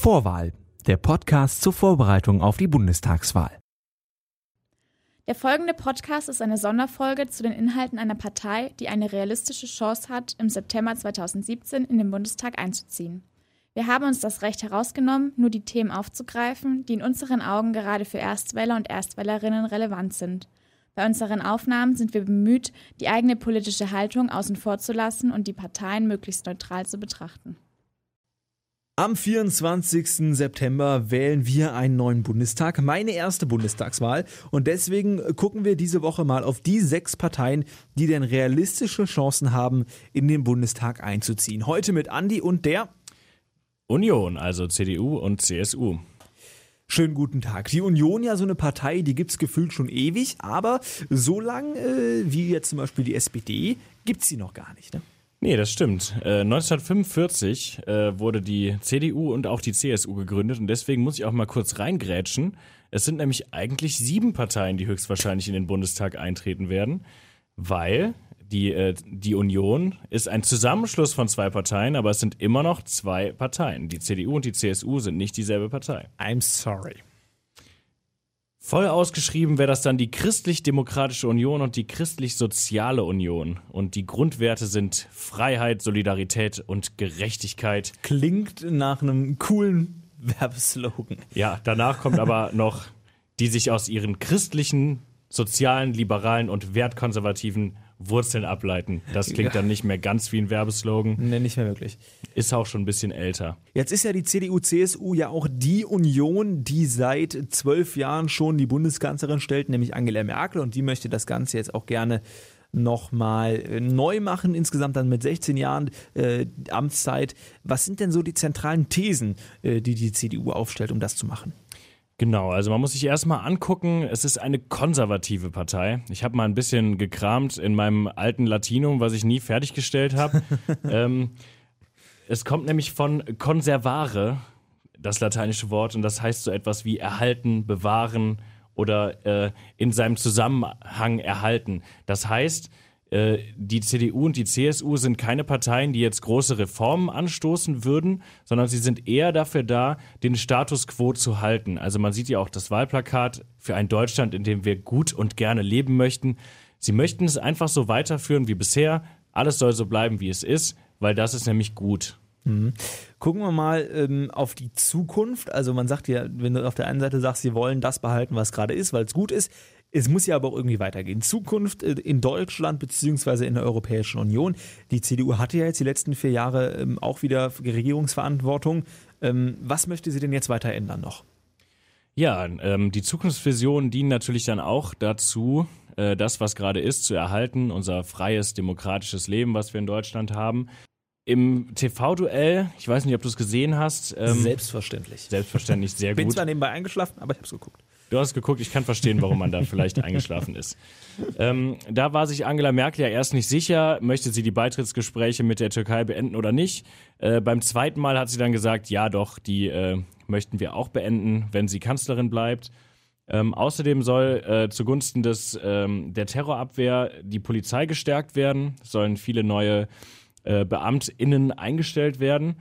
Vorwahl, der Podcast zur Vorbereitung auf die Bundestagswahl. Der folgende Podcast ist eine Sonderfolge zu den Inhalten einer Partei, die eine realistische Chance hat, im September 2017 in den Bundestag einzuziehen. Wir haben uns das Recht herausgenommen, nur die Themen aufzugreifen, die in unseren Augen gerade für Erstwähler und Erstwählerinnen relevant sind. Bei unseren Aufnahmen sind wir bemüht, die eigene politische Haltung außen vor zu lassen und die Parteien möglichst neutral zu betrachten. Am 24. September wählen wir einen neuen Bundestag, meine erste Bundestagswahl. Und deswegen gucken wir diese Woche mal auf die sechs Parteien, die denn realistische Chancen haben, in den Bundestag einzuziehen. Heute mit Andi und der Union, also CDU und CSU. Schönen guten Tag. Die Union ja so eine Partei, die gibt's gefühlt schon ewig, aber so lang äh, wie jetzt zum Beispiel die SPD gibt's sie noch gar nicht. Ne? Nee, das stimmt. Äh, 1945 äh, wurde die CDU und auch die CSU gegründet und deswegen muss ich auch mal kurz reingrätschen. Es sind nämlich eigentlich sieben Parteien, die höchstwahrscheinlich in den Bundestag eintreten werden, weil die, äh, die Union ist ein Zusammenschluss von zwei Parteien, aber es sind immer noch zwei Parteien. Die CDU und die CSU sind nicht dieselbe Partei. I'm sorry. Voll ausgeschrieben wäre das dann die Christlich-Demokratische Union und die Christlich-Soziale Union. Und die Grundwerte sind Freiheit, Solidarität und Gerechtigkeit. Klingt nach einem coolen Werbeslogan. Ja, danach kommt aber noch, die sich aus ihren christlichen, sozialen, liberalen und wertkonservativen Wurzeln ableiten. Das klingt ja. dann nicht mehr ganz wie ein Werbeslogan. Nee, nicht mehr wirklich. Ist auch schon ein bisschen älter. Jetzt ist ja die CDU-CSU ja auch die Union, die seit zwölf Jahren schon die Bundeskanzlerin stellt, nämlich Angela Merkel. Und die möchte das Ganze jetzt auch gerne nochmal äh, neu machen, insgesamt dann mit 16 Jahren äh, Amtszeit. Was sind denn so die zentralen Thesen, äh, die die CDU aufstellt, um das zu machen? Genau, also man muss sich erstmal angucken, es ist eine konservative Partei. Ich habe mal ein bisschen gekramt in meinem alten Latinum, was ich nie fertiggestellt habe. ähm, es kommt nämlich von conservare, das lateinische Wort, und das heißt so etwas wie erhalten, bewahren oder äh, in seinem Zusammenhang erhalten. Das heißt, äh, die CDU und die CSU sind keine Parteien, die jetzt große Reformen anstoßen würden, sondern sie sind eher dafür da, den Status quo zu halten. Also man sieht ja auch das Wahlplakat für ein Deutschland, in dem wir gut und gerne leben möchten. Sie möchten es einfach so weiterführen wie bisher. Alles soll so bleiben, wie es ist, weil das ist nämlich gut. Mhm. Gucken wir mal ähm, auf die Zukunft. Also man sagt ja, wenn du auf der einen Seite sagst, sie wollen das behalten, was gerade ist, weil es gut ist, es muss ja aber auch irgendwie weitergehen. Zukunft äh, in Deutschland beziehungsweise in der Europäischen Union. Die CDU hatte ja jetzt die letzten vier Jahre ähm, auch wieder Regierungsverantwortung. Ähm, was möchte sie denn jetzt weiter ändern noch? Ja, ähm, die Zukunftsvisionen dienen natürlich dann auch dazu, äh, das, was gerade ist, zu erhalten, unser freies, demokratisches Leben, was wir in Deutschland haben. Im TV-Duell, ich weiß nicht, ob du es gesehen hast. Ähm, selbstverständlich. Selbstverständlich, sehr gut. Bin zwar nebenbei eingeschlafen, aber ich habe es geguckt. Du hast geguckt, ich kann verstehen, warum man da vielleicht eingeschlafen ist. Ähm, da war sich Angela Merkel ja erst nicht sicher, möchte sie die Beitrittsgespräche mit der Türkei beenden oder nicht. Äh, beim zweiten Mal hat sie dann gesagt, ja doch, die äh, möchten wir auch beenden, wenn sie Kanzlerin bleibt. Ähm, außerdem soll äh, zugunsten des, ähm, der Terrorabwehr die Polizei gestärkt werden, sollen viele neue äh, BeamtInnen eingestellt werden.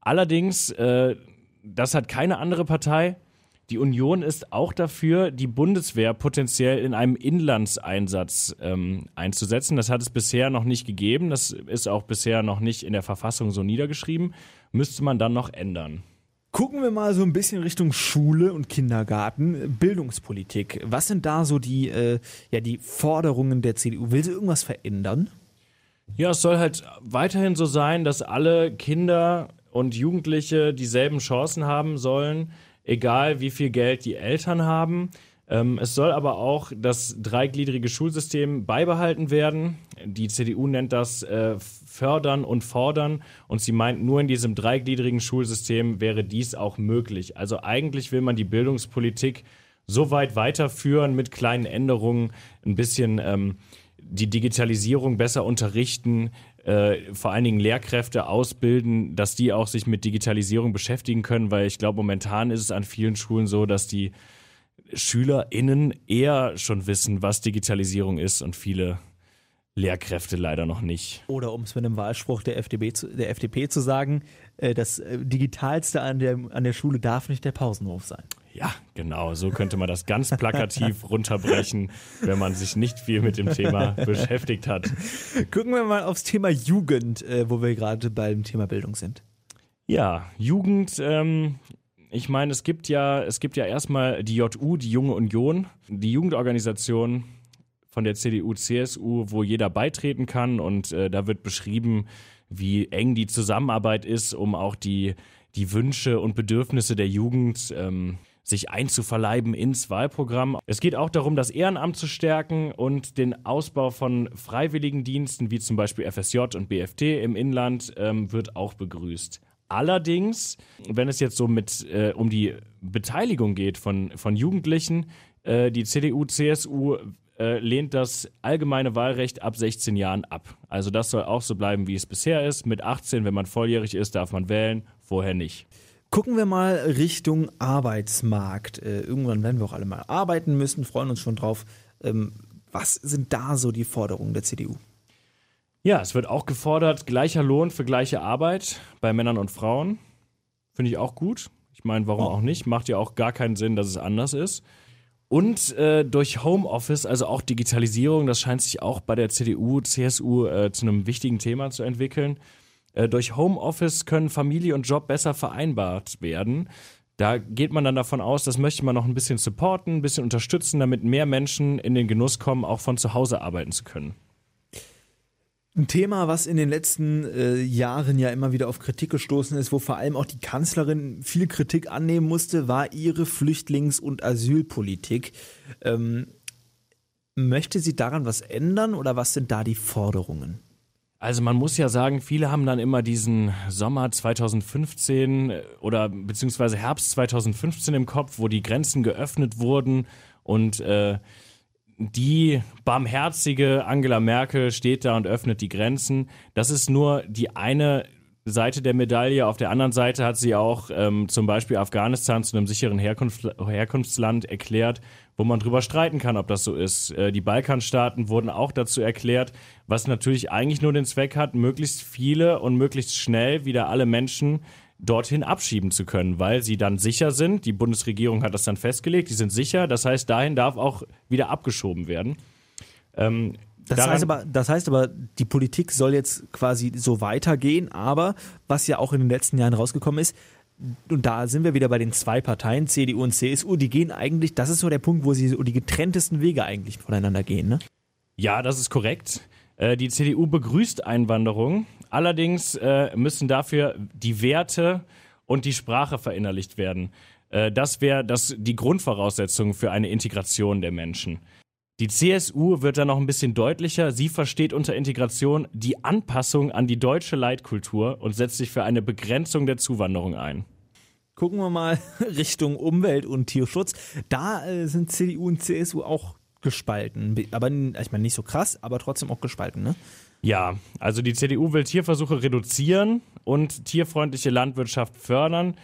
Allerdings, äh, das hat keine andere Partei. Die Union ist auch dafür, die Bundeswehr potenziell in einem Inlandseinsatz ähm, einzusetzen. Das hat es bisher noch nicht gegeben. Das ist auch bisher noch nicht in der Verfassung so niedergeschrieben. Müsste man dann noch ändern. Gucken wir mal so ein bisschen Richtung Schule und Kindergarten, Bildungspolitik. Was sind da so die, äh, ja, die Forderungen der CDU? Will sie irgendwas verändern? Ja, es soll halt weiterhin so sein, dass alle Kinder und Jugendliche dieselben Chancen haben sollen egal wie viel Geld die Eltern haben. Ähm, es soll aber auch das dreigliedrige Schulsystem beibehalten werden. Die CDU nennt das äh, Fördern und Fordern und sie meint, nur in diesem dreigliedrigen Schulsystem wäre dies auch möglich. Also eigentlich will man die Bildungspolitik so weit weiterführen mit kleinen Änderungen, ein bisschen ähm, die Digitalisierung besser unterrichten, äh, vor allen Dingen Lehrkräfte ausbilden, dass die auch sich mit Digitalisierung beschäftigen können, weil ich glaube, momentan ist es an vielen Schulen so, dass die SchülerInnen eher schon wissen, was Digitalisierung ist und viele Lehrkräfte leider noch nicht. Oder um es mit einem Wahlspruch der, FDP zu, der FDP zu sagen, äh, das äh, Digitalste an der, an der Schule darf nicht der Pausenhof sein. Ja, genau, so könnte man das ganz plakativ runterbrechen, wenn man sich nicht viel mit dem Thema beschäftigt hat. Gucken wir mal aufs Thema Jugend, äh, wo wir gerade beim Thema Bildung sind. Ja, Jugend, ähm, ich meine, es gibt ja, es gibt ja erstmal die JU, die Junge Union, die Jugendorganisation von der CDU, CSU, wo jeder beitreten kann und äh, da wird beschrieben, wie eng die Zusammenarbeit ist, um auch die, die Wünsche und Bedürfnisse der Jugend ähm, sich einzuverleiben ins Wahlprogramm. Es geht auch darum, das Ehrenamt zu stärken und den Ausbau von Freiwilligendiensten wie zum Beispiel FSJ und BFT im Inland ähm, wird auch begrüßt. Allerdings, wenn es jetzt so mit äh, um die Beteiligung geht von, von Jugendlichen, äh, die CDU, CSU äh, lehnt das allgemeine Wahlrecht ab 16 Jahren ab. Also das soll auch so bleiben, wie es bisher ist. Mit 18, wenn man volljährig ist, darf man wählen, vorher nicht. Gucken wir mal Richtung Arbeitsmarkt. Äh, irgendwann werden wir auch alle mal arbeiten müssen, freuen uns schon drauf. Ähm, was sind da so die Forderungen der CDU? Ja, es wird auch gefordert, gleicher Lohn für gleiche Arbeit bei Männern und Frauen. Finde ich auch gut. Ich meine, warum oh. auch nicht? Macht ja auch gar keinen Sinn, dass es anders ist. Und äh, durch Homeoffice, also auch Digitalisierung, das scheint sich auch bei der CDU, CSU äh, zu einem wichtigen Thema zu entwickeln. Äh, durch Homeoffice können Familie und Job besser vereinbart werden. Da geht man dann davon aus, das möchte man noch ein bisschen supporten, ein bisschen unterstützen, damit mehr Menschen in den Genuss kommen, auch von zu Hause arbeiten zu können. Ein Thema, was in den letzten äh, Jahren ja immer wieder auf Kritik gestoßen ist, wo vor allem auch die Kanzlerin viel Kritik annehmen musste, war ihre Flüchtlings- und Asylpolitik. Ähm, möchte sie daran was ändern oder was sind da die Forderungen? Also man muss ja sagen, viele haben dann immer diesen Sommer 2015 äh, oder beziehungsweise Herbst 2015 im Kopf, wo die Grenzen geöffnet wurden und äh, die barmherzige Angela Merkel steht da und öffnet die Grenzen. Das ist nur die eine Seite der Medaille. Auf der anderen Seite hat sie auch ähm, zum Beispiel Afghanistan zu einem sicheren Herkunft, Herkunftsland erklärt, wo man drüber streiten kann, ob das so ist. Äh, die Balkanstaaten wurden auch dazu erklärt, was natürlich eigentlich nur den Zweck hat, möglichst viele und möglichst schnell wieder alle Menschen dorthin abschieben zu können, weil sie dann sicher sind. Die Bundesregierung hat das dann festgelegt, die sind sicher. Das heißt, dahin darf auch wieder abgeschoben werden. Ähm, das heißt, aber, das heißt aber, die Politik soll jetzt quasi so weitergehen, aber was ja auch in den letzten Jahren rausgekommen ist, und da sind wir wieder bei den zwei Parteien, CDU und CSU, die gehen eigentlich, das ist so der Punkt, wo sie so die getrenntesten Wege eigentlich voneinander gehen, ne? Ja, das ist korrekt. Äh, die CDU begrüßt Einwanderung, allerdings äh, müssen dafür die Werte und die Sprache verinnerlicht werden. Äh, das wäre die Grundvoraussetzung für eine Integration der Menschen. Die CSU wird da noch ein bisschen deutlicher. Sie versteht unter Integration die Anpassung an die deutsche Leitkultur und setzt sich für eine Begrenzung der Zuwanderung ein. Gucken wir mal Richtung Umwelt und Tierschutz. Da sind CDU und CSU auch gespalten. Aber ich meine nicht so krass, aber trotzdem auch gespalten, ne? Ja, also die CDU will Tierversuche reduzieren und tierfreundliche Landwirtschaft fördern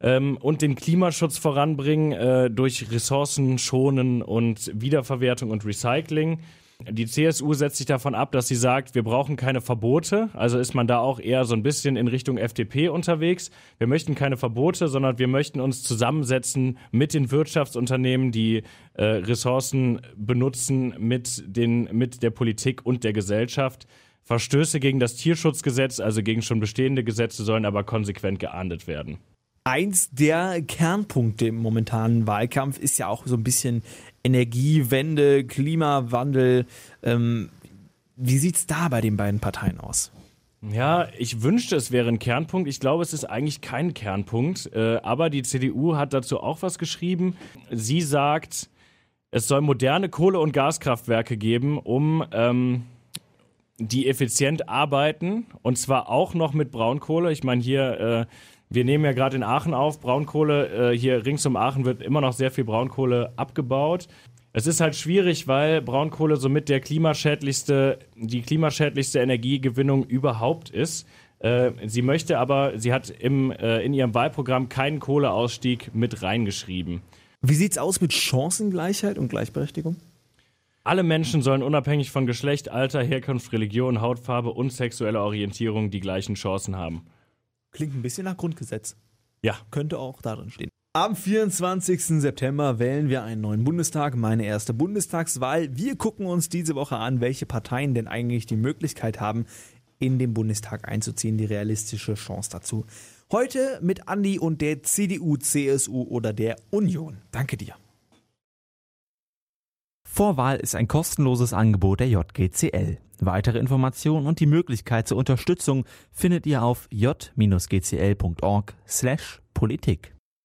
ähm, und den Klimaschutz voranbringen äh, durch Ressourcen schonen und Wiederverwertung und Recycling. Die CSU setzt sich davon ab, dass sie sagt, wir brauchen keine Verbote. Also ist man da auch eher so ein bisschen in Richtung FDP unterwegs. Wir möchten keine Verbote, sondern wir möchten uns zusammensetzen mit den Wirtschaftsunternehmen, die äh, Ressourcen benutzen, mit, den, mit der Politik und der Gesellschaft. Verstöße gegen das Tierschutzgesetz, also gegen schon bestehende Gesetze, sollen aber konsequent geahndet werden. Eins der Kernpunkte im momentanen Wahlkampf ist ja auch so ein bisschen Energiewende, Klimawandel. Ähm, wie es da bei den beiden Parteien aus? Ja, ich wünschte, es wäre ein Kernpunkt. Ich glaube, es ist eigentlich kein Kernpunkt. Äh, aber die CDU hat dazu auch was geschrieben. Sie sagt, es soll moderne Kohle- und Gaskraftwerke geben, um ähm, die effizient arbeiten. Und zwar auch noch mit Braunkohle. Ich meine, hier äh, wir nehmen ja gerade in Aachen auf, Braunkohle, äh, hier rings um Aachen wird immer noch sehr viel Braunkohle abgebaut. Es ist halt schwierig, weil Braunkohle somit der klimaschädlichste, die klimaschädlichste Energiegewinnung überhaupt ist. Äh, sie möchte aber, sie hat im, äh, in ihrem Wahlprogramm keinen Kohleausstieg mit reingeschrieben. Wie sieht's aus mit Chancengleichheit und Gleichberechtigung? Alle Menschen sollen unabhängig von Geschlecht, Alter, Herkunft, Religion, Hautfarbe und sexueller Orientierung die gleichen Chancen haben. Klingt ein bisschen nach Grundgesetz. Ja. Könnte auch darin stehen. Am 24. September wählen wir einen neuen Bundestag, meine erste Bundestagswahl. Wir gucken uns diese Woche an, welche Parteien denn eigentlich die Möglichkeit haben, in den Bundestag einzuziehen, die realistische Chance dazu. Heute mit Andi und der CDU, CSU oder der Union. Danke dir. Vorwahl ist ein kostenloses Angebot der JGCL. Weitere Informationen und die Möglichkeit zur Unterstützung findet ihr auf j-gcl.org/politik.